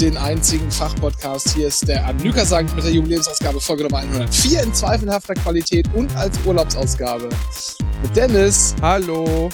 den einzigen Fachpodcast. Hier ist der Anlyka sagt mit der Jubiläumsausgabe Folge Nummer 104 in zweifelhafter Qualität und als Urlaubsausgabe. Mit Dennis. Hallo.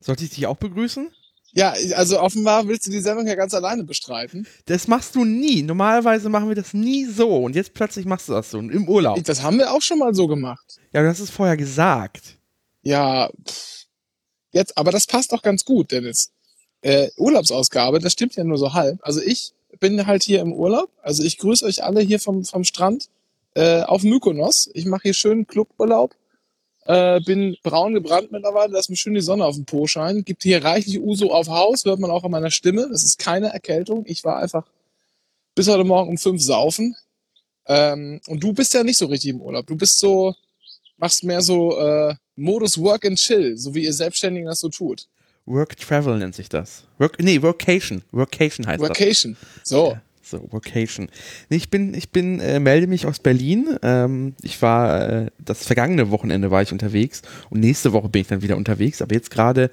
Sollte ich dich auch begrüßen? Ja, also offenbar willst du die Sendung ja ganz alleine bestreiten. Das machst du nie. Normalerweise machen wir das nie so. Und jetzt plötzlich machst du das so im Urlaub. Das haben wir auch schon mal so gemacht. Ja, du hast es vorher gesagt. Ja, pff. jetzt, aber das passt doch ganz gut, Dennis. Äh, Urlaubsausgabe, das stimmt ja nur so halb. Also ich bin halt hier im Urlaub. Also ich grüße euch alle hier vom, vom Strand äh, auf Mykonos. Ich mache hier schön Cluburlaub. Äh, bin braun gebrannt mittlerweile, lass mir schön die Sonne auf den Po scheinen. Gibt hier reichlich Uso auf Haus, hört man auch an meiner Stimme. Das ist keine Erkältung. Ich war einfach bis heute Morgen um fünf saufen. Ähm, und du bist ja nicht so richtig im Urlaub. Du bist so, machst mehr so äh, Modus Work and Chill, so wie ihr Selbstständigen das so tut. Work Travel nennt sich das. Work, nee, Workation. Workation heißt Workation. das. So. Ja, so, Workation. Nee, ich bin, ich bin, äh, melde mich aus Berlin. Ähm, ich war, äh, das vergangene Wochenende war ich unterwegs und nächste Woche bin ich dann wieder unterwegs. Aber jetzt gerade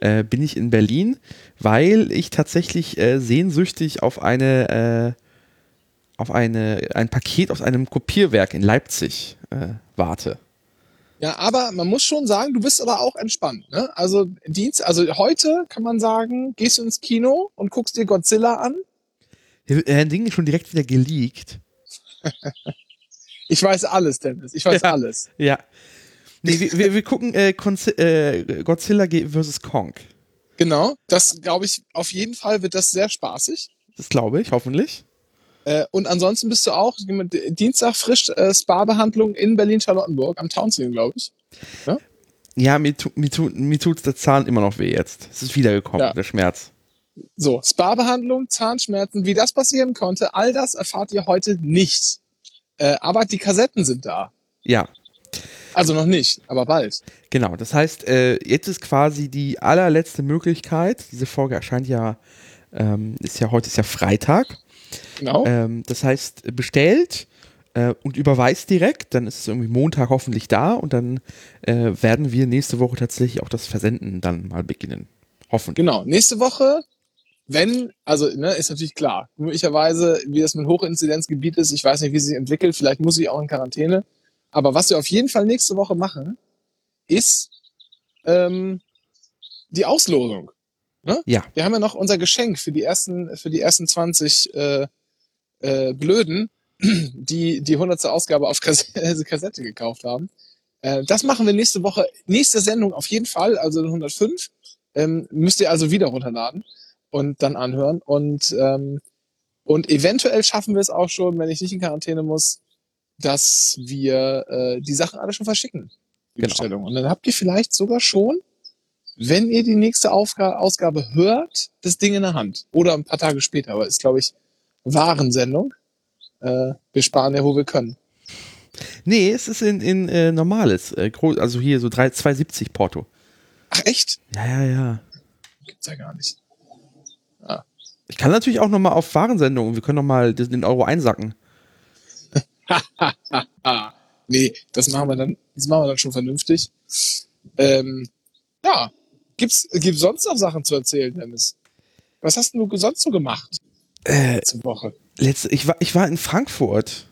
äh, bin ich in Berlin, weil ich tatsächlich äh, sehnsüchtig auf eine, äh, auf eine, ein Paket aus einem Kopierwerk in Leipzig äh, warte. Ja, aber man muss schon sagen, du bist aber auch entspannt. Ne? Also Dienst, also heute kann man sagen, gehst du ins Kino und guckst dir Godzilla an. Herr Ding ist schon direkt wieder geleakt. ich weiß alles, Dennis. Ich weiß ja, alles. Ja. Nee, wir, wir, wir gucken äh, äh, Godzilla vs. Kong. Genau. Das glaube ich, auf jeden Fall wird das sehr spaßig. Das glaube ich, hoffentlich. Äh, und ansonsten bist du auch Dienstag frisch äh, Spa-Behandlung in Berlin-Charlottenburg am Townsend, glaube ich. Ja, ja mir, tu, mir, tu, mir tut der Zahn immer noch weh jetzt. Es ist wiedergekommen, ja. der Schmerz. So, Spa-Behandlung, Zahnschmerzen, wie das passieren konnte, all das erfahrt ihr heute nicht. Äh, aber die Kassetten sind da. Ja. Also noch nicht, aber bald. Genau, das heißt, äh, jetzt ist quasi die allerletzte Möglichkeit. Diese Folge erscheint ja, ähm, ist ja heute ist ja Freitag. Genau. Ähm, das heißt, bestellt äh, und überweist direkt, dann ist es irgendwie Montag hoffentlich da und dann äh, werden wir nächste Woche tatsächlich auch das Versenden dann mal beginnen. Hoffen. Genau. Nächste Woche wenn, also ne, ist natürlich klar, möglicherweise, wie das mit Hochinzidenzgebiet ist, ich weiß nicht, wie es sich entwickelt, vielleicht muss ich auch in Quarantäne. Aber was wir auf jeden Fall nächste Woche machen, ist ähm, die Auslosung. Ne? Ja. Wir haben ja noch unser Geschenk für die ersten, für die ersten 20 äh, äh, Blöden, die die 100. Ausgabe auf Kassette, Kassette gekauft haben. Äh, das machen wir nächste Woche, nächste Sendung auf jeden Fall, also 105. Ähm, müsst ihr also wieder runterladen und dann anhören. Und, ähm, und eventuell schaffen wir es auch schon, wenn ich nicht in Quarantäne muss, dass wir äh, die Sachen alle schon verschicken. Die genau. Bestellung. Und dann habt ihr vielleicht sogar schon, wenn ihr die nächste Aufga Ausgabe hört, das Ding in der Hand. Oder ein paar Tage später. Aber ist, glaube ich, Warensendung. Äh, wir sparen ja, wo wir können. Nee, es ist in, in äh, normales, äh, also hier so 3, 2,70 Porto. Ach echt? Ja, ja, ja. Gibt's ja gar nicht. Ich kann natürlich auch nochmal auf Warensendungen, wir können nochmal den Euro einsacken. nee, das machen wir dann, das machen wir dann schon vernünftig. Ähm, ja, gibt's, gibt's sonst noch Sachen zu erzählen, Dennis? Was hast du sonst so gemacht? Äh, letzte Woche. Letzte, ich war, ich war in Frankfurt.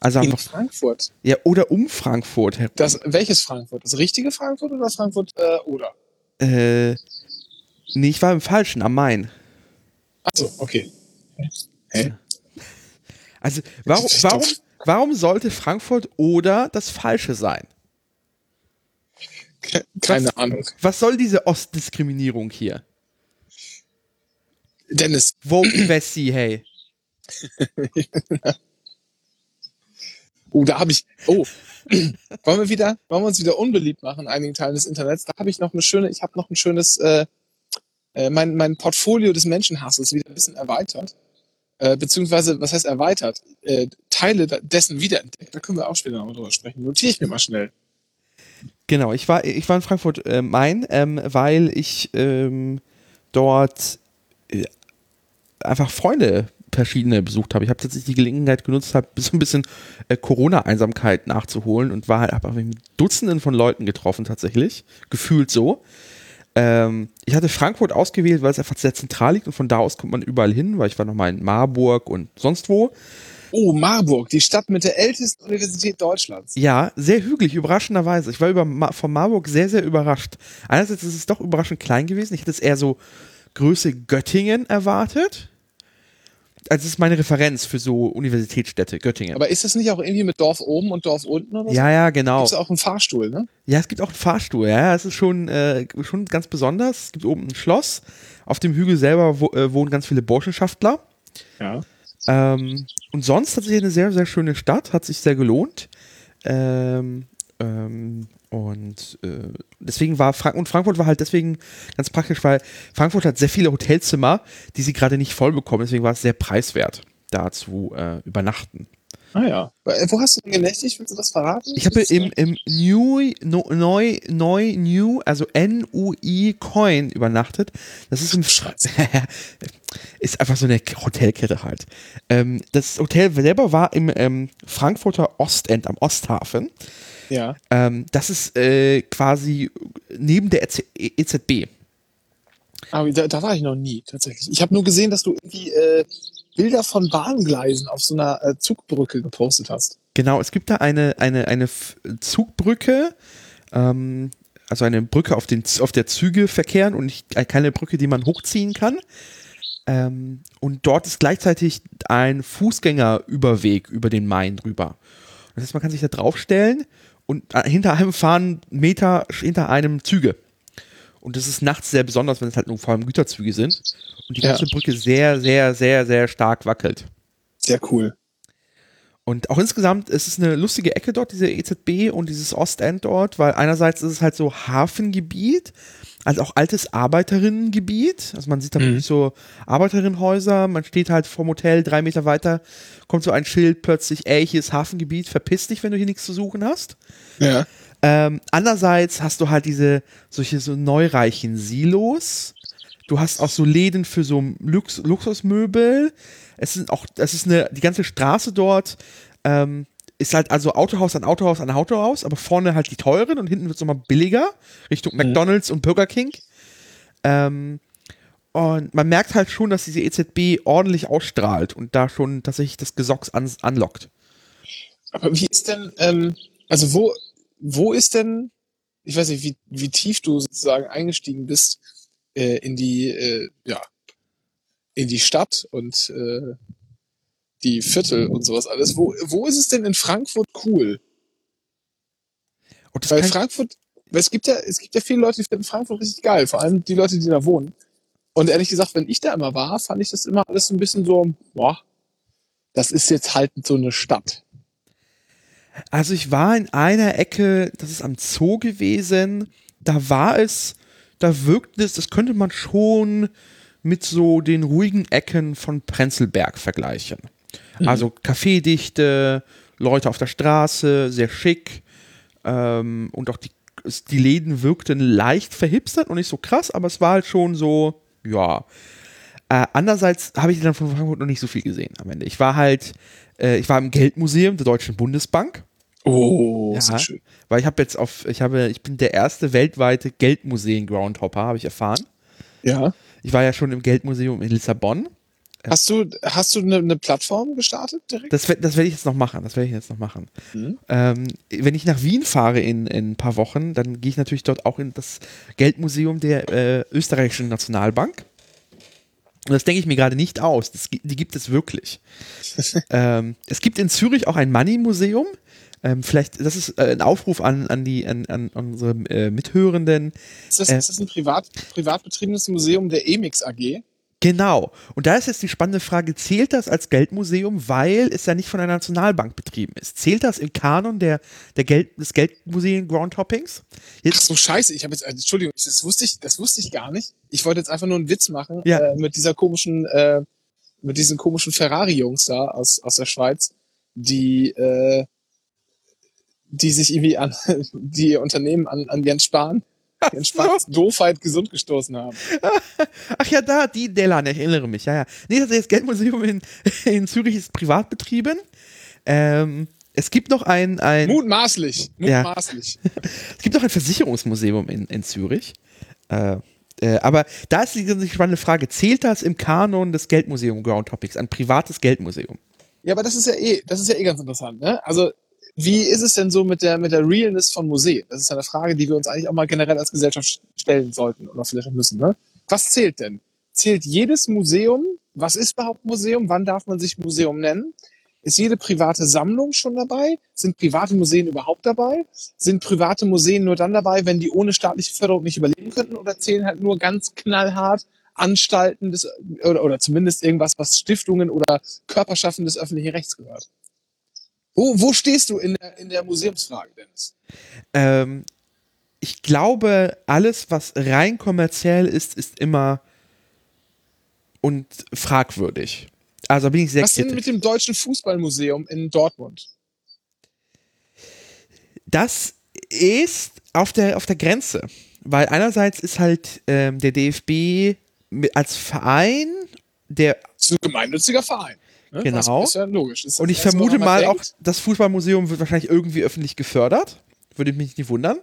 Also in Frankfurt? Ja, oder um Frankfurt herum. Das, welches Frankfurt? Das richtige Frankfurt oder Frankfurt äh, oder? Äh, nee, ich war im Falschen, am Main. Achso, okay. Hä? Also, warum, warum, warum sollte Frankfurt oder das Falsche sein? Keine was, Ahnung. Was soll diese Ostdiskriminierung hier? Dennis. Vote Wessi, hey. oh, da habe ich. Oh. wollen wir wieder, wollen wir uns wieder unbeliebt machen in einigen Teilen des Internets? Da habe ich noch eine schöne, ich habe noch ein schönes äh, äh, mein, mein Portfolio des Menschenhasses wieder ein bisschen erweitert. Äh, beziehungsweise, was heißt erweitert? Äh, Teile dessen wiederentdeckt. Da können wir auch später noch drüber sprechen. Notiere ich mir mal schnell. Genau, ich war, ich war in Frankfurt äh, Main, ähm, weil ich ähm, dort äh, einfach Freunde verschiedene besucht habe. Ich habe tatsächlich die Gelegenheit genutzt, habe so ein bisschen äh, Corona-Einsamkeit nachzuholen und war halt einfach mit Dutzenden von Leuten getroffen tatsächlich, gefühlt so. Ähm, ich hatte Frankfurt ausgewählt, weil es einfach sehr zentral liegt und von da aus kommt man überall hin, weil ich war nochmal in Marburg und sonst wo. Oh, Marburg, die Stadt mit der ältesten Universität Deutschlands. Ja, sehr hügelig, überraschenderweise. Ich war über von Marburg sehr, sehr überrascht. Einerseits ist es doch überraschend klein gewesen. Ich hätte es eher so Größe Göttingen erwartet. Also das ist meine Referenz für so Universitätsstädte, Göttingen. Aber ist das nicht auch irgendwie mit Dorf oben und Dorf unten oder so? ja, ja, genau. Gibt es auch einen Fahrstuhl, ne? Ja, es gibt auch einen Fahrstuhl, ja, es ist schon, äh, schon ganz besonders. Es gibt oben ein Schloss. Auf dem Hügel selber wo, äh, wohnen ganz viele Burschenschaftler. Ja. Ähm, und sonst tatsächlich eine sehr, sehr schöne Stadt, hat sich sehr gelohnt. Ähm, ähm, und äh, deswegen war Frank und Frankfurt war halt deswegen ganz praktisch, weil Frankfurt hat sehr viele Hotelzimmer, die sie gerade nicht voll bekommen. Deswegen war es sehr preiswert, da zu äh, übernachten. Ah ja. Äh, Wo hast du denn genächtigt? Willst du das verraten? Ich habe im, im New, no, neu, neu, New, also N-U-I Coin übernachtet. Das ist im ist einfach so eine Hotelkette halt. Ähm, das Hotel selber war im ähm, Frankfurter Ostend am Osthafen. Ja. Ähm, das ist äh, quasi neben der EZ EZB. Aber da, da war ich noch nie, tatsächlich. Ich habe nur gesehen, dass du irgendwie äh, Bilder von Bahngleisen auf so einer äh, Zugbrücke gepostet hast. Genau, es gibt da eine, eine, eine Zugbrücke, ähm, also eine Brücke, auf, den, auf der Züge verkehren und nicht, äh, keine Brücke, die man hochziehen kann. Ähm, und dort ist gleichzeitig ein Fußgängerüberweg über den Main drüber. Das heißt, man kann sich da draufstellen und äh, hinter einem fahren Meter hinter einem Züge. Und das ist nachts sehr besonders, wenn es halt nur vor allem Güterzüge sind. Und die Ja. ganze Brücke sehr, sehr, sehr, sehr stark wackelt. Sehr cool. Und auch insgesamt ist es eine lustige Ecke dort, diese EZB und dieses Ostend dort, weil einerseits ist es halt so Hafengebiet, also auch altes Arbeiterinnengebiet. Also man sieht da Mhm. wirklich so Arbeiterinnenhäuser, man steht halt vorm Hotel, drei Meter weiter, kommt so ein Schild plötzlich, ey, hier ist Hafengebiet, verpiss dich, wenn du hier nichts zu suchen hast. Ja. Ähm, andererseits hast du halt diese, solche so neureichen Silos. Du hast auch so Läden für so Lux Luxusmöbel. Es sind auch, es ist eine, die ganze Straße dort, ähm, ist halt also Autohaus an Autohaus an Autohaus, aber vorne halt die teuren und hinten wird es nochmal billiger, Richtung McDonalds und Burger King. Ähm, und man merkt halt schon, dass diese EZB ordentlich ausstrahlt und da schon tatsächlich das Gesocks an, anlockt. Aber wie ist denn, ähm, also wo, wo ist denn, ich weiß nicht, wie, wie tief du sozusagen eingestiegen bist äh, in die, äh, ja, in die Stadt und äh, die Viertel und sowas alles. Wo, wo ist es denn in Frankfurt cool? Das Weil Frankfurt, weil es gibt ja, es gibt ja viele Leute, die finden Frankfurt richtig geil, vor allem die Leute, die da wohnen. Und ehrlich gesagt, wenn ich da immer war, fand ich das immer alles so ein bisschen so, boah, das ist jetzt halt so eine Stadt. Also ich war in einer Ecke, das ist am Zoo gewesen, da war es, da wirkte es, das könnte man schon mit so den ruhigen Ecken von Prenzlberg vergleichen. Also Kaffeedichte, Leute auf der Straße, sehr schick ähm, und auch die, die Läden wirkten leicht verhipstert und nicht so krass, aber es war halt schon so, ja. Äh, andererseits habe ich dann von Frankfurt noch nicht so viel gesehen am Ende. Ich war halt, äh, ich war im Geldmuseum der Deutschen Bundesbank. Oh, Ja. so schön. Weil ich habe jetzt auf, ich habe, ich bin der erste weltweite Geldmuseen-Groundhopper, habe ich erfahren. Ja. Ich war ja schon im Geldmuseum in Lissabon. Hast du, hast du eine, eine Plattform gestartet direkt? Das, das werde ich jetzt noch machen. Das werde ich jetzt noch machen. Mhm. Ähm, wenn ich nach Wien fahre in, in ein paar Wochen, dann gehe ich natürlich dort auch in das Geldmuseum der äh, österreichischen Nationalbank. Und das denke ich mir gerade nicht aus. Das, die gibt es wirklich. ähm, es gibt in Zürich auch ein Money-Museum. Ähm, vielleicht, das ist äh, ein Aufruf an, an, die, an, an unsere äh, Mithörenden. Ist das, Äh. ist das ein privat, privat betriebenes Museum der Emix AG? Genau. Und da ist jetzt die spannende Frage, zählt das als Geldmuseum, weil es ja nicht von einer Nationalbank betrieben ist? Zählt das im Kanon der, der Geld, des Geldmuseum Groundhoppings? Ach Jetzt, so, scheiße, ich habe jetzt, äh, Entschuldigung, das wusste ich, das wusste ich gar nicht. Ich wollte jetzt einfach nur einen Witz machen Ja. äh, mit dieser komischen, äh, mit diesen komischen Ferrari-Jungs da aus, aus der Schweiz, die, äh, die sich irgendwie an die Unternehmen an, an Jens Spahn, Jens Spahns Doofheit gesund gestoßen haben. Ach ja, da, die Delan, ich erinnere mich, ja, ja. Nee, das, das Geldmuseum in, in Zürich ist privat betrieben. Ähm, es gibt noch ein, ein Mutmaßlich, Ja. mutmaßlich. es gibt noch ein Versicherungsmuseum in, in Zürich. Äh, äh, aber da ist die die spannende Frage, zählt das im Kanon des Geldmuseum Ground Topics, ein privates Geldmuseum? Ja, aber das ist ja eh, das ist ja eh ganz interessant, ne? Also, wie ist es denn so mit der, mit der Realness von Museen? Das ist eine Frage, die wir uns eigentlich auch mal generell als Gesellschaft stellen sollten oder vielleicht auch müssen, ne? Was zählt denn? Zählt jedes Museum? Was ist überhaupt Museum? Wann darf man sich Museum nennen? Ist jede private Sammlung schon dabei? Sind private Museen überhaupt dabei? Sind private Museen nur dann dabei, wenn die ohne staatliche Förderung nicht überleben könnten? Oder zählen halt nur ganz knallhart Anstalten des, oder, oder zumindest irgendwas, was Stiftungen oder Körperschaften des öffentlichen Rechts gehört? Wo, wo stehst du in der, in der Museumsfrage, Dennis? Ähm, ich glaube, alles, was rein kommerziell ist, ist immer und fragwürdig. Also bin ich sehr Was denn kritisch. mit dem Deutschen Fußballmuseum in Dortmund? Das ist auf der, auf der Grenze. Weil einerseits ist halt ähm, der DFB mit, als Verein, der, Das ist ein gemeinnütziger Verein. Ne? Genau. Das ist ja logisch. Ist und ich vermute mal auch, denkt. das Fußballmuseum wird wahrscheinlich irgendwie öffentlich gefördert. Würde mich nicht wundern.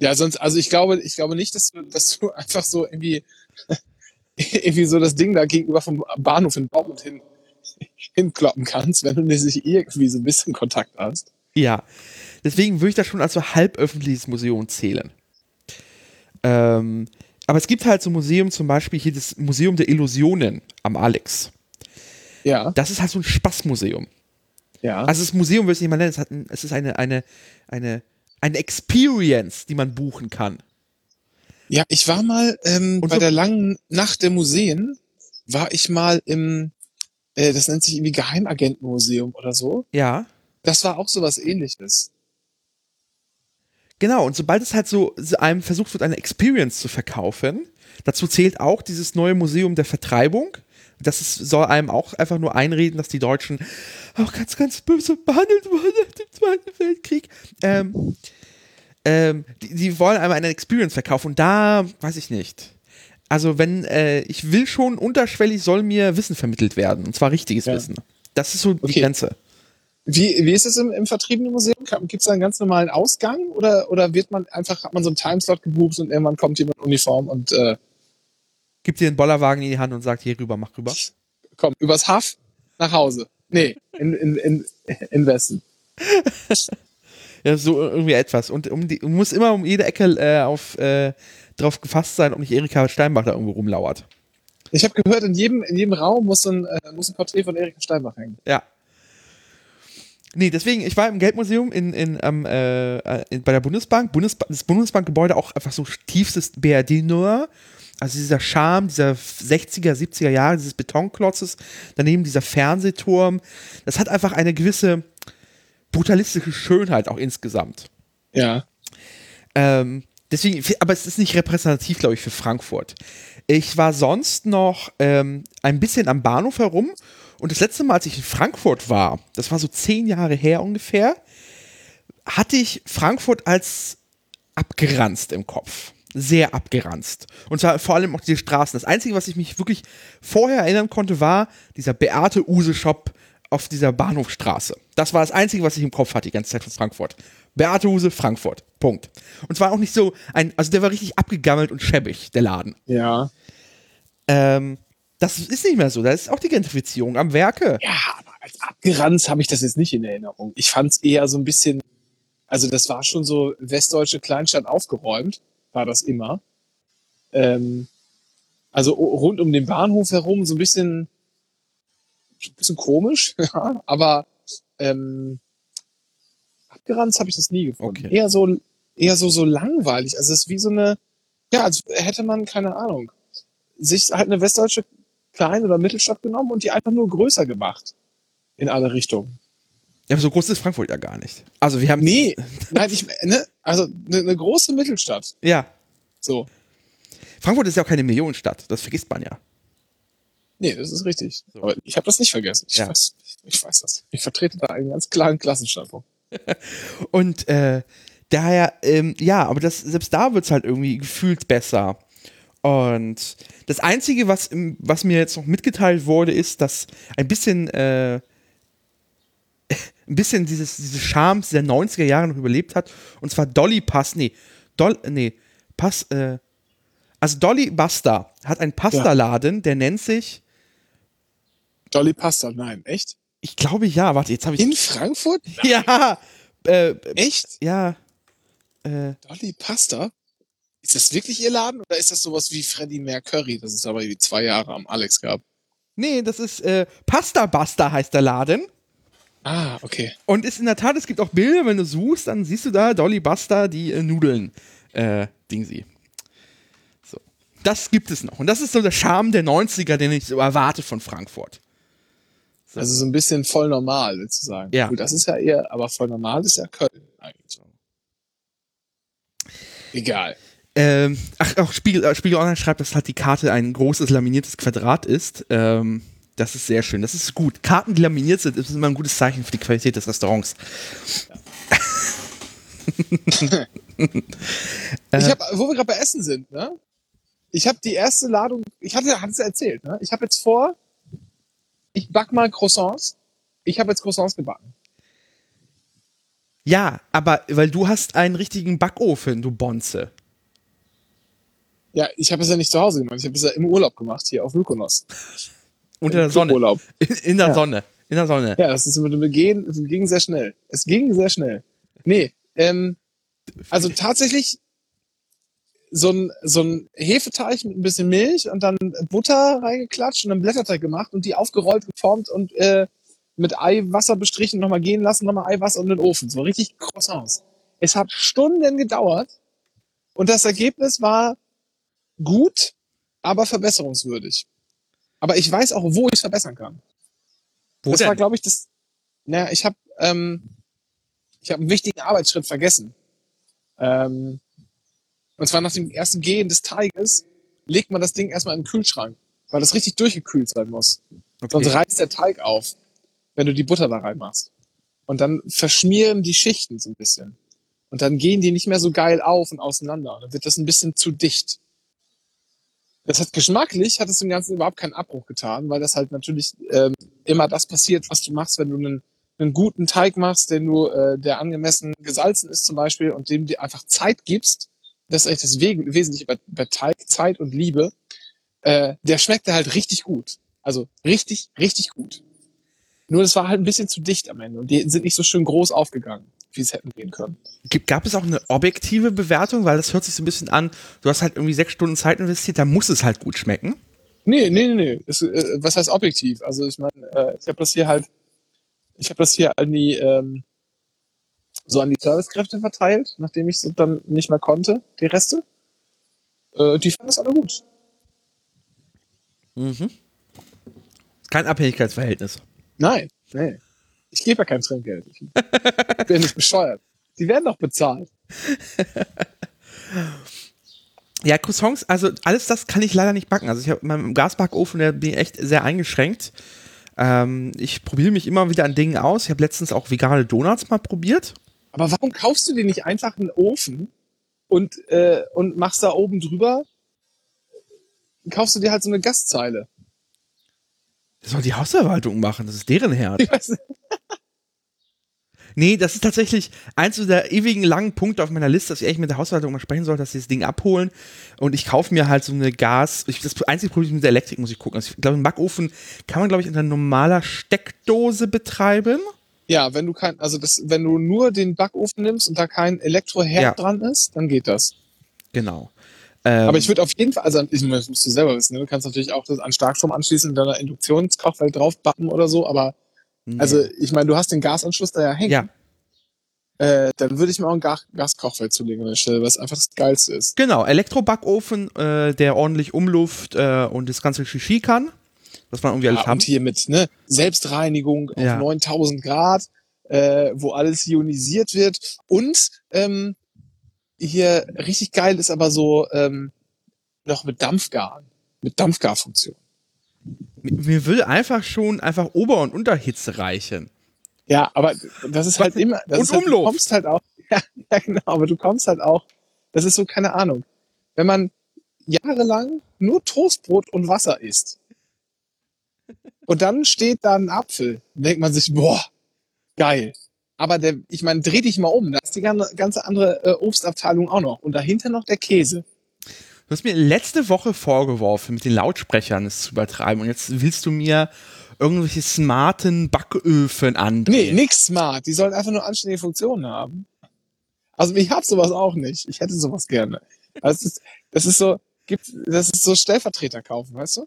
Ja, sonst, also ich glaube, ich glaube nicht, dass du, dass du einfach so irgendwie, irgendwie so das Ding da gegenüber vom Bahnhof in Dortmund hin, hinkloppen kannst, wenn du nicht irgendwie so ein bisschen Kontakt hast. Ja. Deswegen würde ich das schon als so halböffentliches Museum zählen. Ähm, aber es gibt halt so Museum, zum Beispiel hier das Museum der Illusionen am Alex. Ja, Das ist halt so ein Spaßmuseum. ja. Also das Museum würde ich nicht mal nennen, es, hat ein, es ist eine, eine, eine, eine Experience, die man buchen kann. Ja, ich war mal ähm, Und bei so- der langen Nacht der Museen, war ich mal im, äh, das nennt sich irgendwie Geheimagentenmuseum oder so. Ja. Das war auch sowas ähnliches. Genau, und sobald es halt so so einem versucht wird, eine Experience zu verkaufen, dazu zählt auch dieses neue Museum der Vertreibung. Das ist, soll einem auch einfach nur einreden, dass die Deutschen auch ganz, ganz böse behandelt wurden im Zweiten Weltkrieg. Ähm, ähm, die, die wollen einem eine Experience verkaufen und da weiß ich nicht. Also wenn, äh, ich will schon unterschwellig soll mir Wissen vermittelt werden, und zwar richtiges Ja. Wissen. Das ist so die Okay. Grenze. Wie, wie ist es im, im vertriebenen Museum? Gibt es da einen ganz normalen Ausgang oder, oder wird man einfach, hat man so einen Timeslot gebucht und irgendwann kommt jemand in Uniform und äh, Gibt dir den Bollerwagen in die Hand und sagt, hier rüber, mach rüber. kommt übers Haff nach Hause? Nee, in, in, in, in Westen. Ja, so irgendwie etwas. Und um die, muss immer um jede Ecke äh, auf, äh, drauf gefasst sein, ob nicht Erika Steinbach da irgendwo rumlauert. Ich habe gehört, in jedem, in jedem Raum muss ein, äh, muss ein Porträt von Erika Steinbach hängen. Ja. Nee, deswegen, ich war im Geldmuseum in, in, am, äh, in, bei der Bundesbank. Bundesba das Bundesbankgebäude auch einfach so tiefstes BRD nur. Also dieser Charme dieser 60er, 70er Jahre, dieses Betonklotzes, daneben dieser Fernsehturm. Das hat einfach eine gewisse brutalistische Schönheit auch insgesamt. Ja. Ähm, deswegen, aber es ist nicht repräsentativ, glaube ich, für Frankfurt. Ich war sonst noch ähm, ein bisschen am Bahnhof herum und das letzte Mal, als ich in Frankfurt war, das war so zehn Jahre her ungefähr, hatte ich Frankfurt als abgeranzt im Kopf. Sehr abgeranzt. Und zwar vor allem auch diese Straßen. Das Einzige, was ich mich wirklich vorher erinnern konnte, war dieser Beate Use Shop auf dieser Bahnhofstraße. Das war das Einzige, was ich im Kopf hatte die ganze Zeit von Frankfurt. Beate Use, Frankfurt. Punkt. Und zwar auch nicht so ein, also der war richtig abgegammelt und schäbig, der Laden. Ja. Ähm, das ist nicht mehr so. Da ist auch die Gentrifizierung am Werke. Ja, aber als abgeranzt habe ich das jetzt nicht in Erinnerung. Ich fand es eher so ein bisschen, also das war schon so westdeutsche Kleinstadt aufgeräumt, war das immer. Ähm, also rund um den Bahnhof herum so ein bisschen, ein bisschen komisch, ja, aber ähm, abgeranzt habe ich das nie gefunden. Okay. Eher so, eher so so langweilig. Also es ist wie so eine, ja, als hätte man keine Ahnung, sich halt eine westdeutsche Klein- oder Mittelstadt genommen und die einfach nur größer gemacht. In alle Richtungen. Ja, aber so groß ist Frankfurt ja gar nicht. Also wir haben. Nee, nein, ich, ne, also eine, eine große Mittelstadt. Ja. So. Frankfurt ist ja auch keine Millionenstadt. Das vergisst man ja. Nee, das ist richtig. Aber ich habe das nicht vergessen. Ich, Ja. weiß, ich weiß das. Ich vertrete da einen ganz klaren Klassenstandpunkt. Und äh, daher, ähm, ja, aber das, selbst da wird es halt irgendwie gefühlt besser. Und das Einzige, was, was mir jetzt noch mitgeteilt wurde, ist, dass ein bisschen, äh, ein bisschen dieses, diese Charme der 90er Jahre noch überlebt hat. Und zwar Dolly Pass, nee, Doll, nee, Pass, äh, also Dolly Buster hat einen Pastaladen, der nennt sich, Dolly Pasta, nein, echt? ich glaube ja, warte, jetzt habe ich, In Frankfurt? ja, äh, Echt? ja, äh, Dolly Pasta? Ist das wirklich ihr Laden oder ist das sowas wie Freddie Mercury, das es aber wie zwei Jahre am Alex gab? nee, das ist, äh, Pasta Buster heißt der Laden. Ah, okay. Und ist in der Tat, es gibt auch Bilder, wenn du suchst, dann siehst du da Dolly Buster, die äh, Nudeln, äh, Dingsi. So. Das gibt es noch. Und das ist so der Charme der 90er, den ich so erwarte von Frankfurt. Also so ein bisschen voll normal, sozusagen. Ja. Gut, das ist ja eher, aber voll normal ist ja Köln eigentlich. Egal. Ähm, ach, auch Spiegel, äh, Spiegel Online schreibt, dass halt die Karte ein großes laminiertes Quadrat ist. Ähm, das ist sehr schön. Das ist gut. Karten, die laminiert sind, ist immer ein gutes Zeichen für die Qualität des Restaurants. Ich habe, wo wir gerade bei Essen sind, ne? Ich habe die erste Ladung, ich hatte, hatte es ja erzählt, ne? Ich habe jetzt vor, ich back mal Croissants. Ich habe jetzt Croissants gebacken. Ja, aber weil du hast einen richtigen Backofen, du Bonze. Ja, ich habe es ja nicht zu Hause gemacht. Ich habe es ja im Urlaub gemacht, hier auf Mykonos. Unter der Sonne. Urlaub. In, in der Ja. Sonne. In der Sonne. Ja, das ist mit dem Gehen, es ging sehr schnell. Es ging sehr schnell. Nee, ähm, also tatsächlich so ein, so ein Hefeteig mit ein bisschen Milch und dann Butter reingeklatscht und dann Blätterteig gemacht und die aufgerollt, geformt und äh, mit Eiwasser bestrichen, nochmal gehen lassen, nochmal Eiwasser und den Ofen. So richtig Croissants. Es hat Stunden gedauert und das Ergebnis war gut, aber verbesserungswürdig. Aber ich weiß auch, wo ich es verbessern kann. Wo das denn? war, glaube ich, das. Naja, ich habe ähm, ich habe einen wichtigen Arbeitsschritt vergessen. Ähm, und zwar nach dem ersten Gehen des Teiges legt man das Ding erstmal in den Kühlschrank, weil das richtig durchgekühlt sein muss. Sonst okay. reißt der Teig auf, wenn du die Butter da reinmachst. Und dann verschmieren die Schichten so ein bisschen. Und dann gehen die nicht mehr so geil auf und auseinander. Dann wird das ein bisschen zu dicht. Das hat geschmacklich, hat es dem Ganzen überhaupt keinen Abbruch getan, weil das halt natürlich ähm, immer das passiert, was du machst, wenn du einen, einen guten Teig machst, den du, äh, der angemessen gesalzen ist zum Beispiel und dem dir einfach Zeit gibst. Das ist eigentlich das We Wesentliche bei, bei Teig, Zeit und Liebe. Äh, der schmeckt halt richtig gut. Also richtig, richtig gut. Nur das war halt ein bisschen zu dicht am Ende und die sind nicht so schön groß aufgegangen, wie es hätten gehen können. Gab es auch eine objektive Bewertung? Weil das hört sich so ein bisschen an, du hast halt irgendwie sechs Stunden Zeit investiert, da muss es halt gut schmecken. Nee, nee, nee, nee. Es, äh, was heißt objektiv? Also ich meine, äh, ich habe das hier halt, ich habe das hier an die, ähm, so an die Servicekräfte verteilt, nachdem ich so dann nicht mehr konnte, die Reste. Äh, die fanden das alle gut. Kein Abhängigkeitsverhältnis. Nein, nee. Ich gebe ja kein Trinkgeld. Ich bin nicht bescheuert. Die werden doch bezahlt. Ja, Croissants, also alles das kann ich leider nicht backen. Also ich habe meinem Gasbackofen, der bin ich echt sehr eingeschränkt. Ähm, ich probiere mich immer wieder an Dingen aus. Ich habe letztens auch vegane Donuts mal probiert. Aber warum kaufst du dir nicht einfach einen Ofen und, äh, und machst da oben drüber, kaufst du dir halt so eine Gaszeile? Das soll die Hausverwaltung machen, das ist deren Herd. Nee, das ist tatsächlich eins der ewigen langen Punkte auf meiner Liste, dass ich echt mit der Hausverwaltung mal sprechen soll, dass sie das Ding abholen. Und ich kaufe mir halt so eine Gas. Ich, das einzige Problem mit der Elektrik muss ich gucken. Also ich glaube, einen Backofen kann man, glaube ich, in einer normaler Steckdose betreiben. Ja, wenn du kein, also das, wenn du nur den Backofen nimmst und da kein Elektroherd Ja. dran ist, dann geht das. Genau. Ähm, Aber ich würde auf jeden Fall, also ich, das musst du selber wissen, ne? du kannst natürlich auch das an Starkstrom anschließen und dann ein Induktionskochfeld draufbappen oder so, aber also ich meine, du hast den Gasanschluss da ja hängen. ja, Äh, dann würde ich mir auch ein Gas Gaskochfeld zulegen an der Stelle, weil es einfach das Geilste ist. genau. Elektrobackofen, äh, der ordentlich Umluft äh, und das ganze Shishi kann. Was man irgendwie alles Ja, haben. und hier mit ne, Selbstreinigung auf Ja. 9000 Grad, äh, wo alles ionisiert wird. Und ähm, hier richtig geil ist aber so ähm, noch mit Dampfgaren, mit Dampfgarfunktion. Mir will einfach schon einfach Ober- und Unterhitze reichen. Ja, aber das ist halt immer. Das Und ist halt, Umlauf. Du kommst halt auch. Ja, ja, genau, aber du kommst halt auch. Das ist so, keine Ahnung. Wenn man jahrelang nur Toastbrot und Wasser isst und dann steht da ein Apfel, denkt man sich, boah, geil. Aber der, ich meine, dreh dich mal um, da ist die ganze, andere äh, Obstabteilung auch noch. Und dahinter noch der Käse. Du hast mir letzte Woche vorgeworfen, mit den Lautsprechern es zu übertreiben. Und jetzt willst du mir irgendwelche smarten Backöfen Nee, andrehen. nix smart. Die sollen einfach nur anständige Funktionen haben. Also ich hab sowas auch nicht. Ich hätte sowas gerne. Also das ist, das ist so, gibt, das ist so Stellvertreter kaufen, weißt du?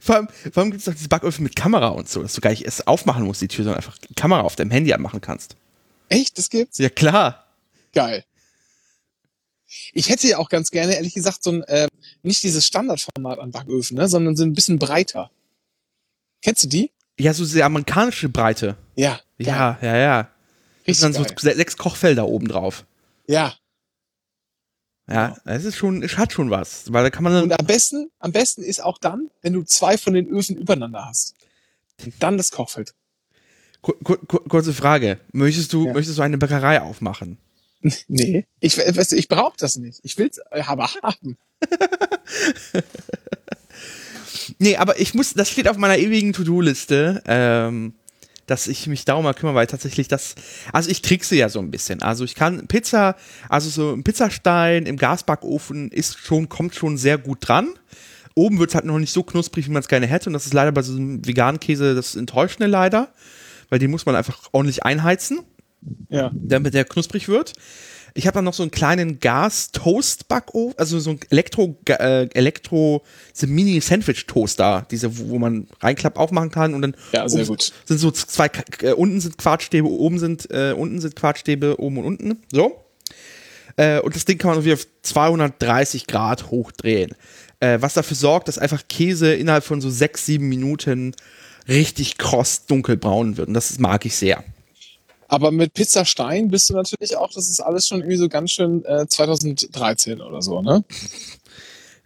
Vor allem, vor allem gibt es doch diese Backöfen mit Kamera und so, dass du gar nicht erst aufmachen musst, die Tür, sondern einfach die Kamera auf deinem Handy anmachen kannst. Echt? Das gibt's? Ja, klar. Geil. Ich hätte ja auch ganz gerne, ehrlich gesagt, so ein, äh, nicht dieses Standardformat an Backöfen, ne, sondern so ein bisschen breiter. Kennst du die? Ja, so diese amerikanische Breite. Ja. geil. Ja, ja, ja. Und Richtig dann so geil. sechs Kochfelder oben drauf. Ja. Ja, das ist schon, es hat schon was. Weil da kann man dann, Und am besten, am besten ist auch dann, wenn du zwei von den Öfen übereinander hast. Dann das Kochfeld. Ku- ku- ku- kurze Frage. Möchtest du, Ja. möchtest du eine Bäckerei aufmachen? Nee. Ich, we- weißt du, ich brauche das nicht. Ich will's äh, aber haben. Nee, aber ich muss, das steht auf meiner ewigen To-Do-Liste, ähm, dass ich mich darum mal kümmere, weil tatsächlich das, also ich trickse ja so ein bisschen. Also ich kann Pizza, also so ein Pizzastein im Gasbackofen ist schon, kommt schon sehr gut dran. Oben wird es halt noch nicht so knusprig, wie man es gerne hätte. Und das ist leider bei so einem veganen Käse das Enttäuschende leider. Weil den muss man einfach ordentlich einheizen Ja. damit der knusprig wird. Ich habe dann noch so einen kleinen Gas-Toast-Backofen, also so ein Elektro, äh, Elektro, so Mini-Sandwich-Toaster, diese, wo man reinklappt, aufmachen kann und dann Ja, sehr gut. sind so zwei, äh, unten sind Quartstäbe, oben sind, äh, unten sind Quartstäbe, oben und unten, so. Äh, und das Ding kann man irgendwie auf 230 Grad hochdrehen. Äh, was dafür sorgt, dass einfach Käse innerhalb von so sechs, sieben Minuten richtig kross dunkelbraun wird. Und das mag ich sehr. Aber mit Pizzastein bist du natürlich auch, das ist alles schon irgendwie so ganz schön äh, 2013 oder so, ne?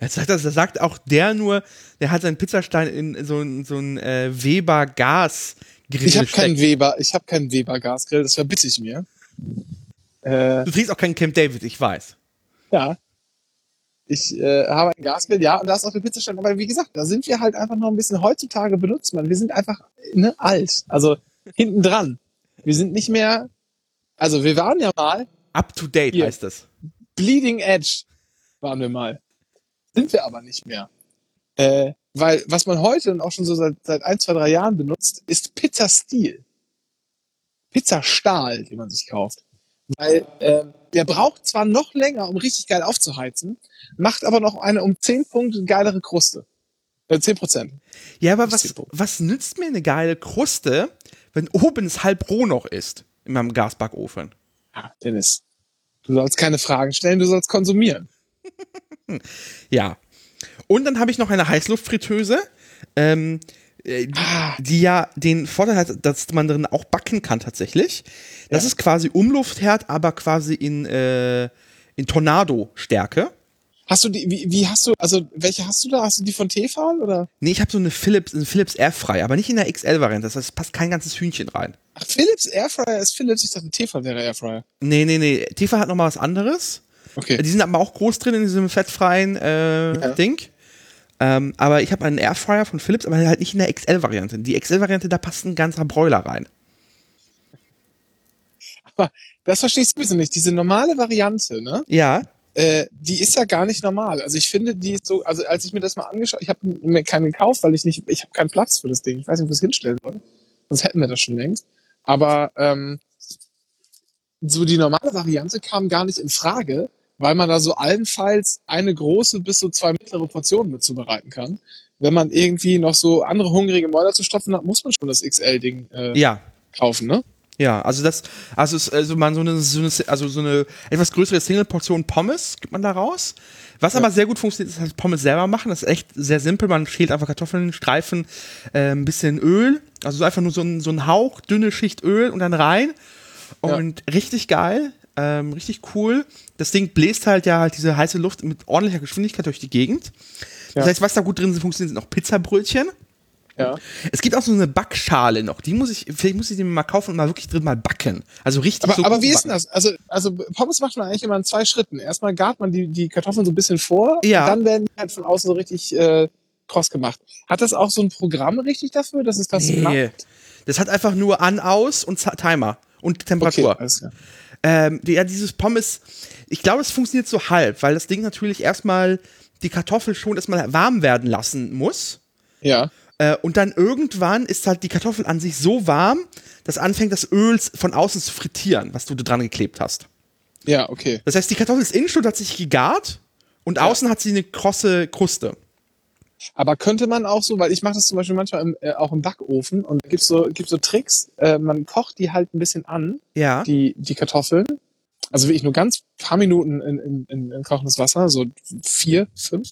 Das sagt, das, sagt auch der nur, der hat seinen Pizzastein in so ein, so ein äh, Weber Gas Grill Ich habe keinen. Weber, ich habe keinen Weber Gasgrill, das verbitte ich mir. Äh, Du trinkst auch keinen Camp David, ich weiß. ja. Ich äh, habe einen Gasgrill, ja, und da ist auch der Pizzastein. Aber wie gesagt, da sind wir halt einfach noch ein bisschen heutzutage benutzt man. Wir sind einfach ne, alt. Also hinten dran. Wir sind nicht mehr. Also wir waren ja mal Up to date Hier. heißt das. Bleeding Edge waren wir mal. Sind wir aber nicht mehr. Äh, weil was man heute und auch schon so seit, seit ein, zwei, drei Jahren benutzt, ist Pizzastil. Pizzastahl, den man sich kauft. Weil äh, der braucht zwar noch länger, um richtig geil aufzuheizen, macht aber noch eine um 10 Punkte geilere Kruste. Äh, 10 Prozent. Ja, aber was, was nützt mir eine geile Kruste, wenn oben es halb roh noch ist in meinem Gasbackofen? Ja, Dennis. Du sollst keine Fragen stellen, du sollst konsumieren. Ja. Und dann habe ich noch eine Heißluftfritteuse, ähm, äh, die, Ah. die ja den Vorteil hat, dass man drin auch backen kann tatsächlich. Das Ja. ist quasi Umluftherd, aber quasi in, äh, in Tornado-Stärke. Hast du die, wie, wie hast du, also welche hast du da? Hast du die von Tefal oder? Nee, ich habe so eine Philips, eine Philips Airfryer, aber nicht in der XL-Variante. Das heißt, es passt kein ganzes Hühnchen rein. Ach, Philips Airfryer ist Philips, ich dachte Tefal wäre Airfryer. Nee, nee, nee. Tifa hat noch mal was anderes. Okay. Die sind aber auch groß drin in diesem fettfreien äh, Ja. Ding. Ähm, aber ich habe einen Airfryer von Philips, aber halt nicht in der XL-Variante. Die XL-Variante, da passt ein ganzer Broiler rein. Aber das verstehe ich sowieso nicht. Diese normale Variante, ne? Ja. Äh, die ist ja gar nicht normal. Also ich finde, die ist so, also als ich mir das mal angeschaut, ich habe mir keinen gekauft, weil ich nicht, ich habe keinen Platz für das Ding. Ich weiß nicht, wo ich es hinstellen soll. Sonst hätten wir das schon längst. Aber ähm, so die normale Variante kam gar nicht in Frage, weil man da so allenfalls eine große bis so zwei mittlere Portionen mit zubereiten kann. Wenn man irgendwie noch so andere hungrige Mäuler zu stopfen hat, muss man schon das XL-Ding äh, Ja. kaufen, ne? Ja, also das, also es, also man so eine, so eine, also so eine etwas größere Single-Portion Pommes gibt man da raus. Was aber sehr gut funktioniert, ist halt Pommes selber machen. Das ist echt sehr simpel. Man schält einfach Kartoffeln, Streifen, äh, ein bisschen Öl, also so einfach nur so ein, so ein Hauch, dünne Schicht Öl und dann rein. Und richtig geil, ähm, richtig cool. Das Ding bläst halt ja halt diese heiße Luft mit ordentlicher Geschwindigkeit durch die Gegend. Das Ja. heißt, was da gut drin funktioniert, sind auch Pizzabrötchen. Ja. Es gibt auch so eine Backschale noch. Die muss ich, vielleicht muss ich die mal kaufen und mal wirklich drin mal backen. Also richtig Aber, so aber wie ist backen. denn das? Also, also Pommes macht man eigentlich immer in zwei Schritten. Erstmal gart man die, die Kartoffeln so ein bisschen vor, Ja. dann werden die halt von außen so richtig äh, kross gemacht. Hat das auch so ein Programm richtig dafür, dass es das so macht? Nee. Das hat einfach nur an, aus und Timer und Temperatur. Okay. Ähm, ja, dieses Pommes, ich glaube, es funktioniert so halb, weil das Ding natürlich erstmal die Kartoffel schon erstmal warm werden lassen muss. Ja. Äh, und dann irgendwann ist halt die Kartoffel an sich so warm, dass anfängt das Öl von außen zu frittieren, was du da dran geklebt hast. Ja, okay. Das heißt, die Kartoffel ist innen schon tatsächlich gegart und außen hat sie eine krosse Kruste. Aber könnte man auch so, weil ich mache das zum Beispiel manchmal im, äh, auch im Backofen und gibt so gibt so Tricks. Äh, man kocht die halt ein bisschen an, Ja. die die Kartoffeln. Also wirklich nur ganz paar Minuten in, in, in, in kochendes Wasser, so vier, fünf.